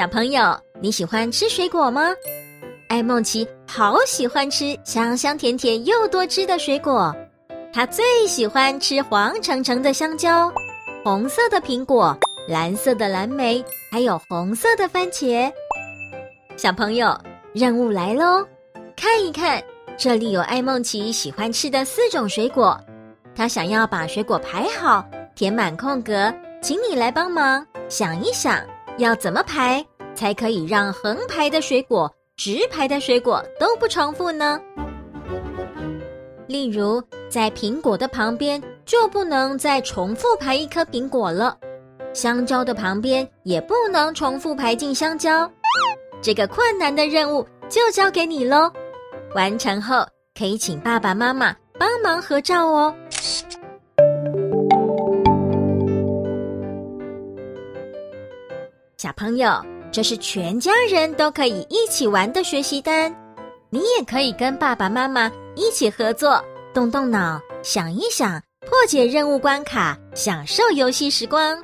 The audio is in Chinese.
小朋友，你喜欢吃水果吗？艾梦琪好喜欢吃香香甜甜又多汁的水果，她最喜欢吃黄澄澄的香蕉、红色的苹果、蓝色的蓝莓，还有红色的番茄。小朋友，任务来喽！看一看，这里有艾梦琪喜欢吃的四种水果，她想要把水果排好，填满空格，请你来帮忙想一想，要怎么排才可以让横排的水果、直排的水果都不重复呢？例如，在苹果的旁边就不能再重复排一颗苹果了，香蕉的旁边也不能重复排进香蕉。这个困难的任务就交给你喽！完成后可以请爸爸妈妈帮忙合照哦。小朋友，这是全家人都可以一起玩的学习单，你也可以跟爸爸妈妈一起合作，动动脑，想一想，破解任务关卡，享受游戏时光。